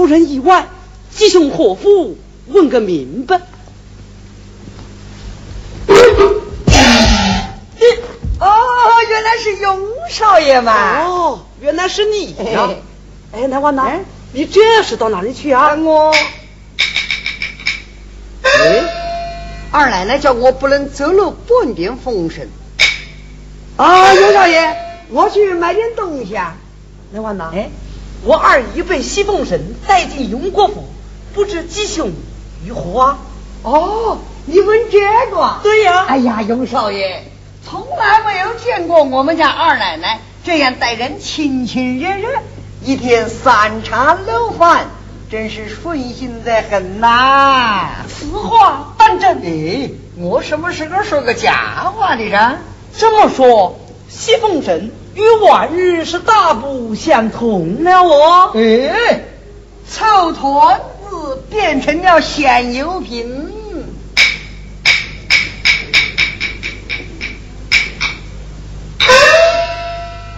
出人意外，吉凶祸福问个明白。哦，原来是雍少爷嘛！哦，原来是你呀！哎，那娃呢？你这是到哪里去啊？我，哎，二奶奶叫我不能走漏半点风声。啊，雍少爷，我去买点东西啊。那娃呢？哎。我二姨被西凤神带进永国府，不知吉凶如何啊！哦，你问这个？对呀。哎呀，荣少爷，从来没有见过我们家二奶奶这样待人亲亲热热，一天三茶六饭，真是顺心的很呐。此话当真？哎，我什么时候说个假话的人？这么说，西凤神。与往日是大不相同了哦。哎，臭团子变成了咸油瓶。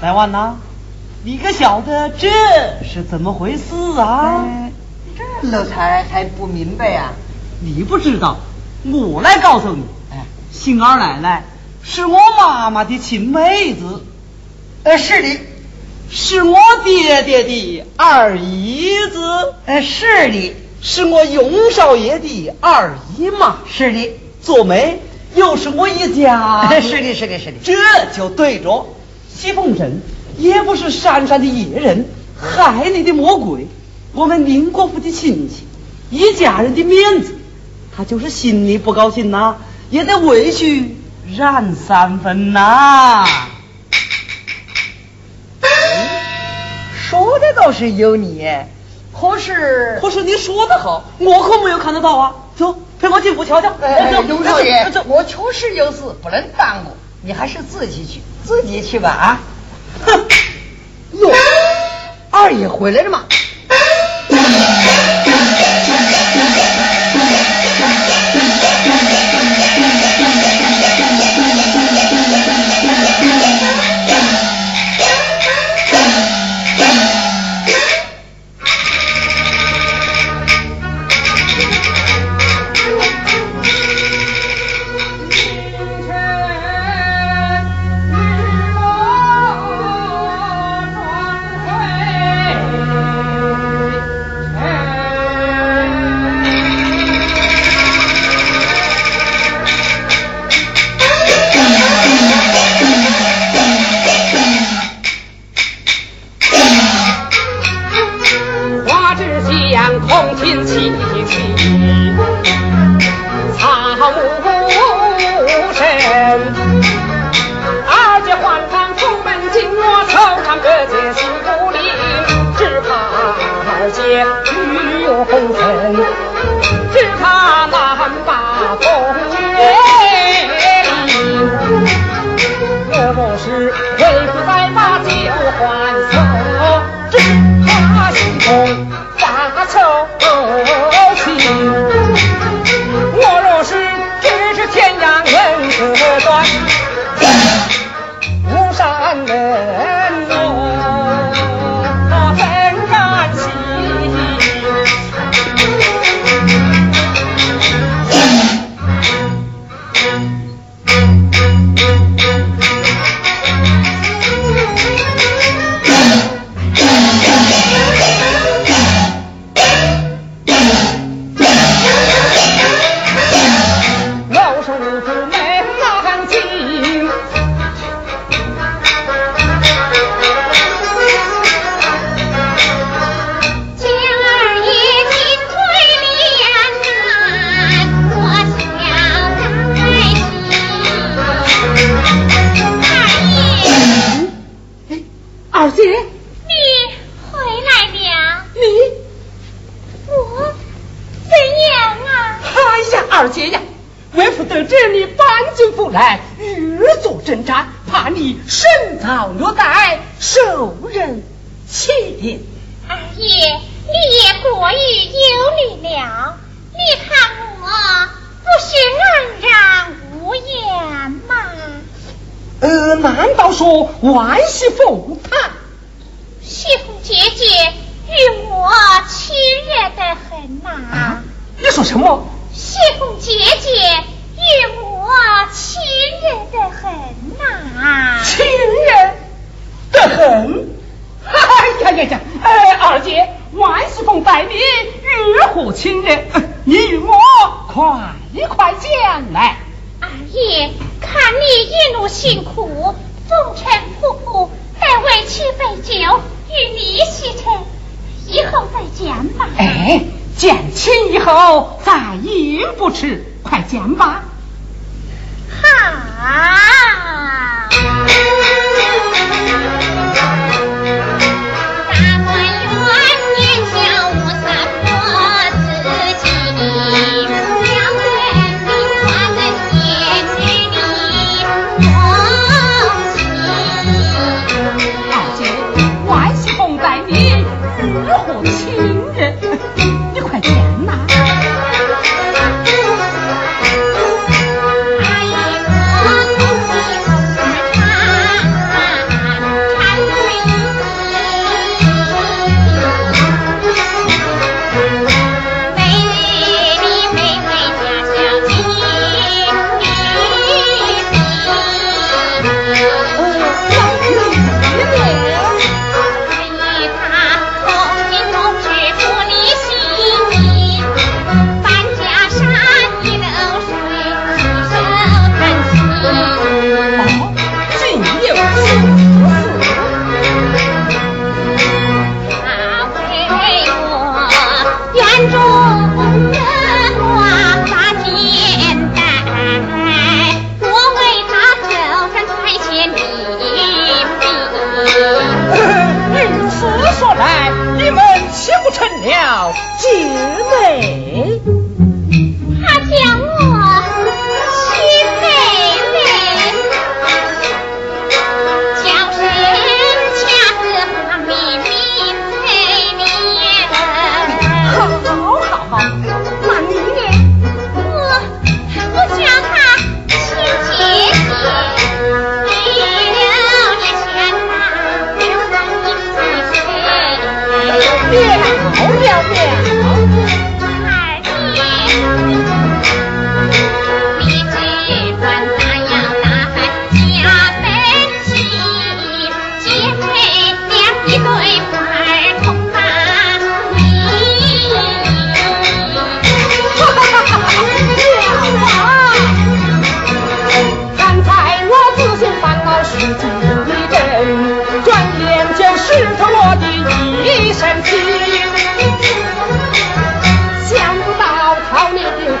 来万呐，你可晓得这是怎么回事啊？这老才还不明白呀。你不知道，我来告诉你。哎，杏儿奶奶是我妈妈的亲妹子。呃，是的，是我爹爹的二姨子。呃，是的，是我雍少爷的二姨妈。是的，做媒又是我一家。是的，是的，是的，这就对着。西凤神也不是山上的野人，海里的魔鬼。我们宁国府的亲戚，一家人的面子，他就是心里不高兴呐，也得委屈让三分呐。说的倒是有你，可是可是你说的好，我可没有看得到啊。走，陪我进屋瞧瞧。哎，刘少爷，我确实有事不能耽误，你还是自己去，自己去吧啊。哼，哟，二爷回来了 吗？二爷，你也过于有礼了。你看我不是安然无恙吗？呃，难道说万喜凤她？喜凤姐姐与我亲热得很呐。你说什么？喜凤姐姐与我亲热得很呐。亲热得很？哎呀呀呀！哎，二姐，万喜凤待你如何亲热？你与我快快讲来。二爷，看你一路辛苦，风尘仆仆，待为妻备酒，与你洗尘，以后再讲吧。哎，讲亲以后再饮不迟，快讲吧。好。月老不要变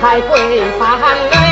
还会翻泪。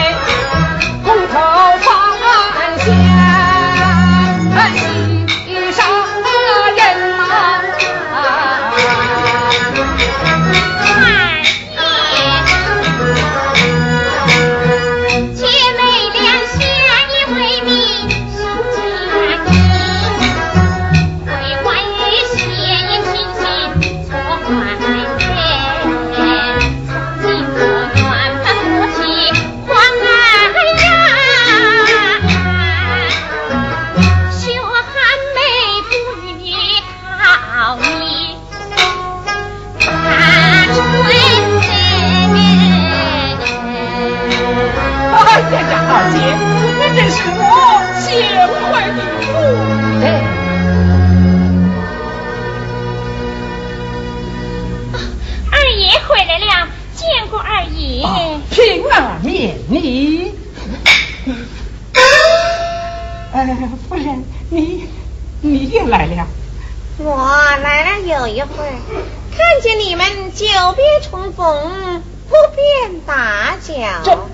久别重逢不便打搅。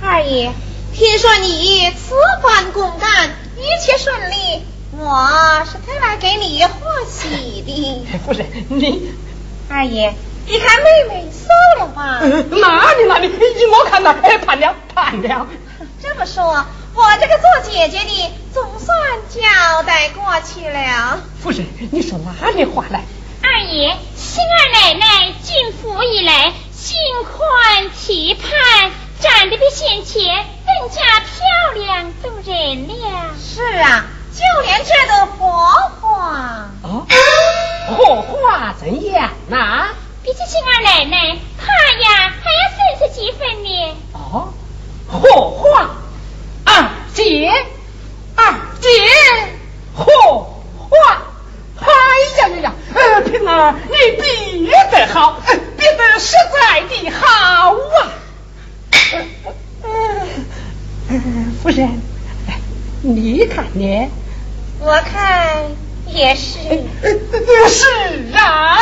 二爷听说你此番公干一切顺利我是特来给你贺喜的。夫人你。二爷你看妹妹瘦了吧。哪里哪里依我看到哎判了判了。这么说我这个做姐姐的总算交代过去了。夫人你说哪里话来？二爷，新二奶奶进府以来，心宽体胖，长得比先前更加漂亮动人了。是啊，就连这朵荷花。荷花怎样啊？比起新二奶奶，她呀还要瘦十几分呢。哦，荷花。二姐。二姐。夫人，你看呢？我看也是。是啊。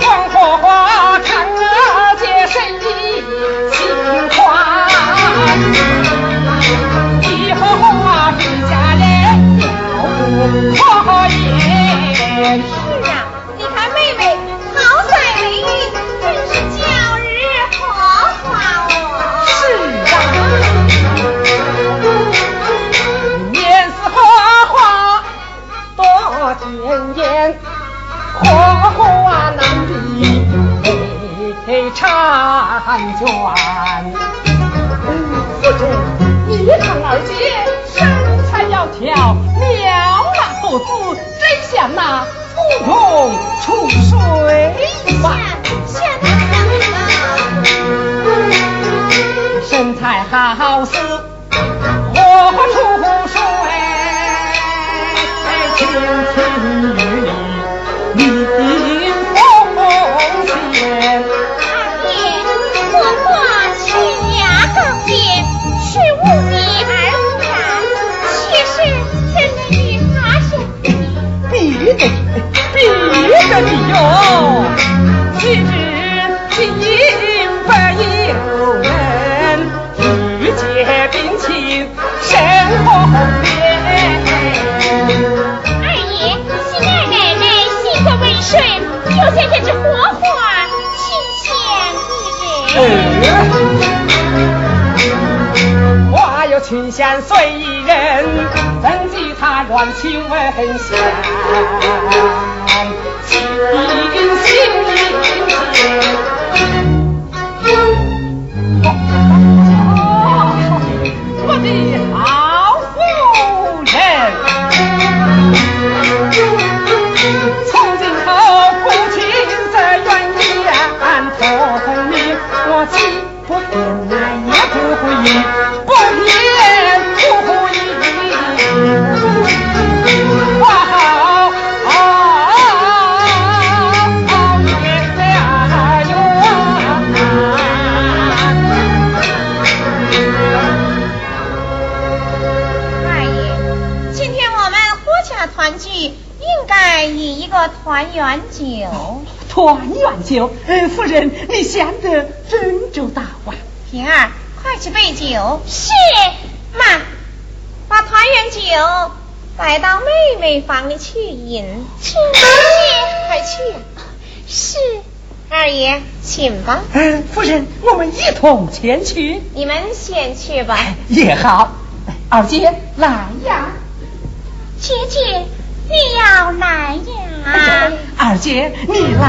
黄花花婵娟，夫人，你看二姐身材窈窕，妙那不子，真像那芙蓉出水吧？像那什么？身材好似火出水，轻轻哟！岂知金不有人，玉洁冰清胜红莲。水就像这只火花，清香宜人。花有清香随人，怎及它软情温香？心团聚，应该以一个团圆酒。团圆酒，呃，夫人，你想得真周到啊！平儿，快去备酒。是，妈，把团圆酒带到妹妹房里去饮。去，快去。是，二爷，请吧。嗯，夫人，我们一同前去。你们先去吧。也好。二姐，来呀。姐姐。你要来呀，二姐，你来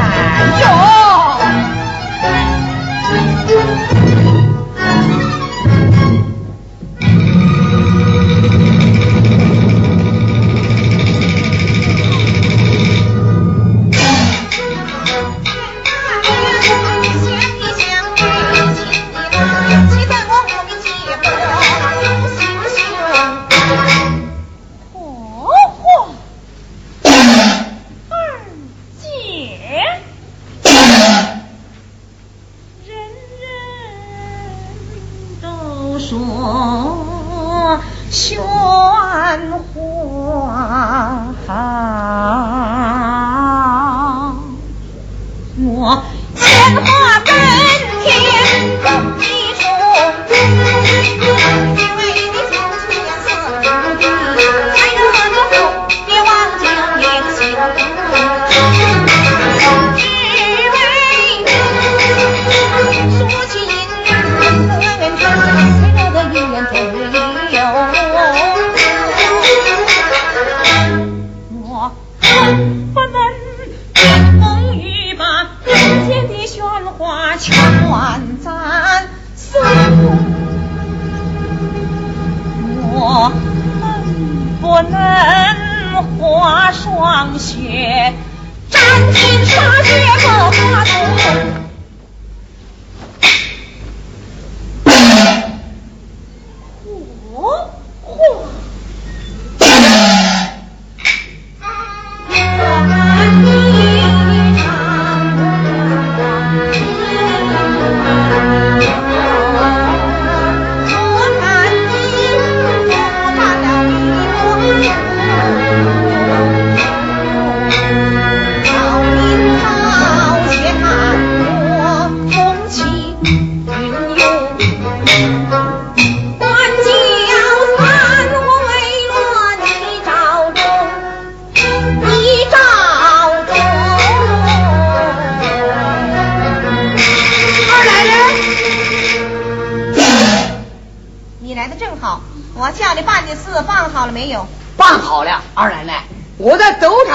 哟。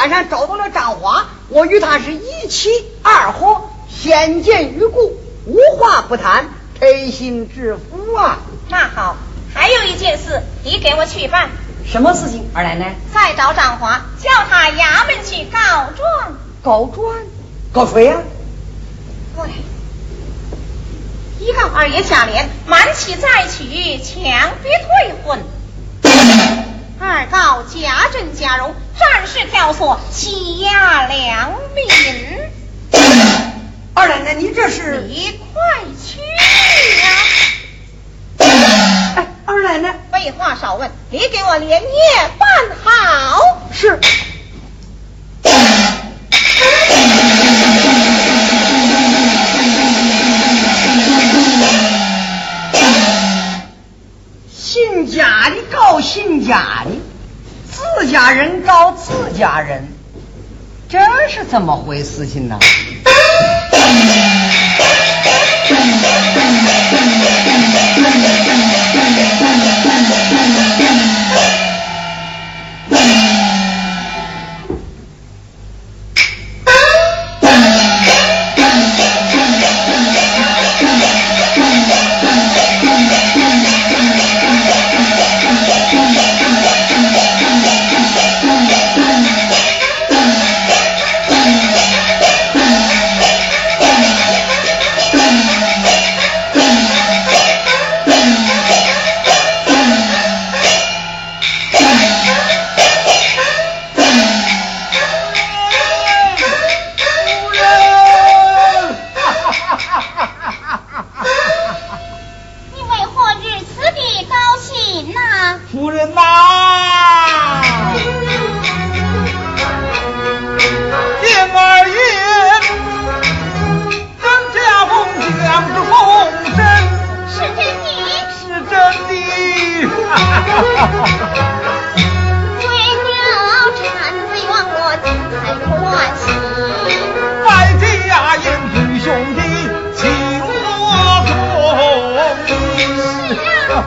山上找到了张华，我与他是一妻二伙，先见于故，无话不谈，推心置腹啊。那好，还有一件事，你给我去办。什么事情，二奶奶？再找张华，叫他衙门去告状。告状？告谁呀？对，一告二爷下联，满起再娶，强逼退婚。二告贾政贾荣，战士挑唆，欺压良民。二奶奶，您这是？你快去呀！哎，二奶奶，废话少问，你给我连夜办好。是。家人告自家人，这是怎么回事情呢？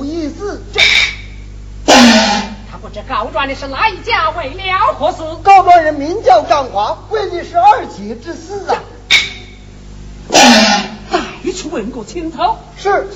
刻回府议事。他不知告状的是哪一家，为了何事？告状人名叫张华，为的是二姐之死啊。再去问过清楚。是。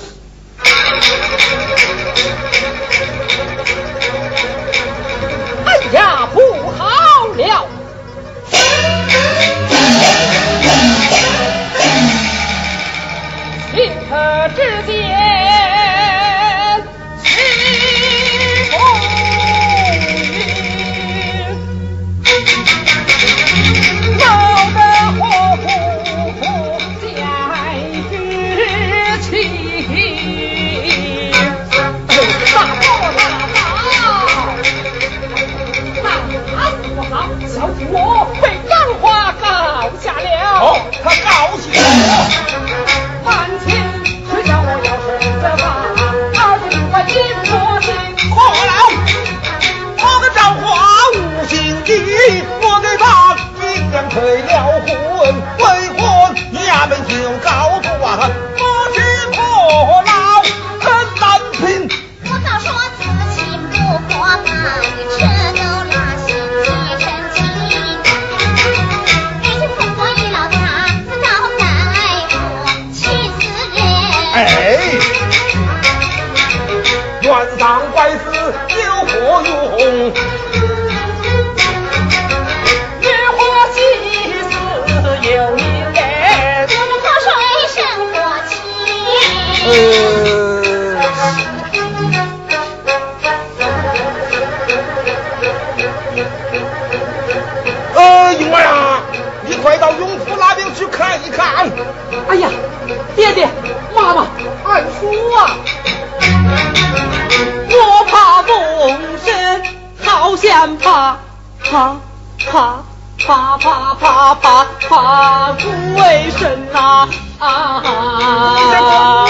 啪啪啪啪啪啪不为神呐啊啊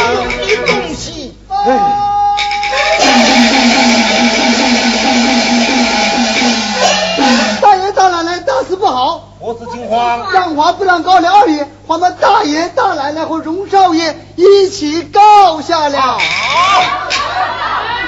大爷大奶奶大事不好我是金花让华不让告了二爷我们大爷大奶奶和荣少爷一起告下了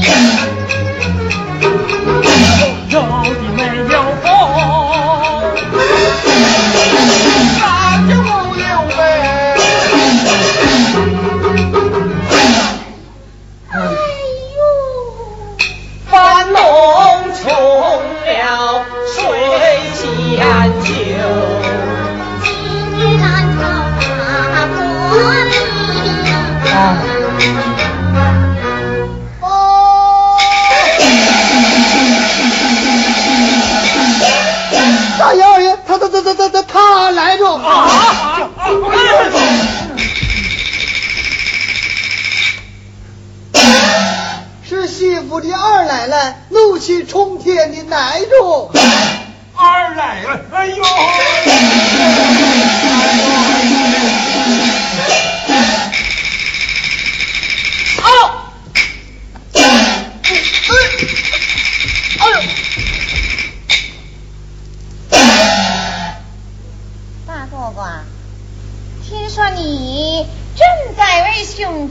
Yeah.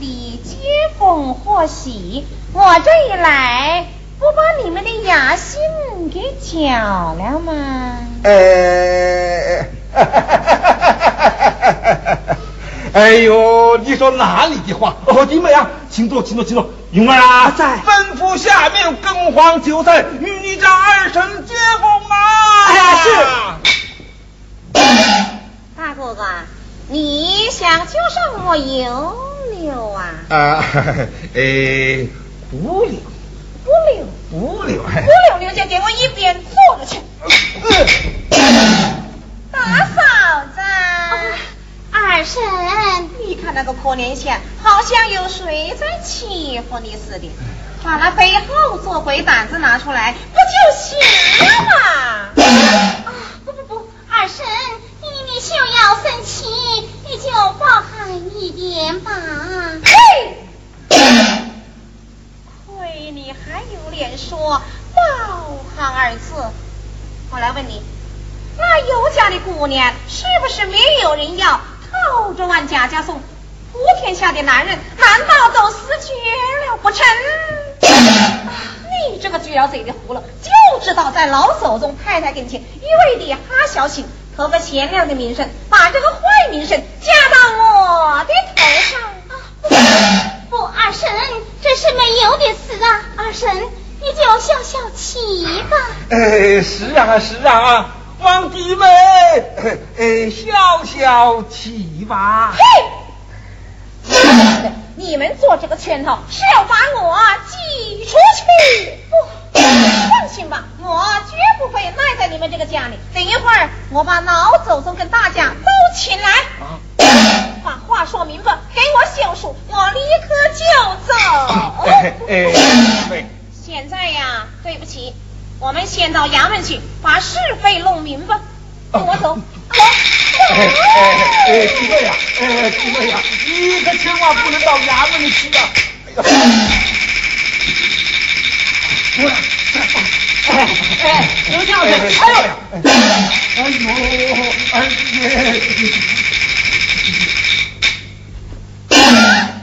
说哪里的话？哦，你们啊，请坐，请坐，请坐。云儿啊，在。吩咐下面更黄酒菜，与你家二婶接风啊。哎，是。大哥哥，你想酒什么油流啊？啊，哎，不留，不留。五六，五六六就给我一边坐着去。大嫂子，二婶，你看那个可怜相，好像有谁在欺负你似的。把那背后做鬼胆子拿出来，不就行了吗？啊，不不不，二婶，你你休要生气，你就包涵一点吧。嘿，亏你还有脸说“包涵”二字。我来问你，那尤家的姑娘是不是没有人要，套着往贾家送？普天下的男人难道都死绝了不成？你这个撅嘴的葫芦，就知道在老祖宗太太跟前一味的哈小心，图个贤良的名声，把这个坏名声加我的头上。啊、不，不，二婶，这是没有的事啊！二婶，你就消消气吧。哎，是啊，是啊，皇弟妹，哎，消消气吧。嘿，你们做这个圈套是要把我挤出去？不，放心吧，我绝不会赖在你们这个家里。等一会儿，我把老祖宗跟大家都请来，把话说明白，给我休书，我立刻就走。哎哎，现在呀，对不起，我们先到衙门去，把是非弄明白。跟我走，走。哎哎哎，几位呀，哎，几位呀，你可千万不能到衙门里去呀！哎呀，哎哎，刘将军，哎呦，哎呦，哎呦！哎呀，哎，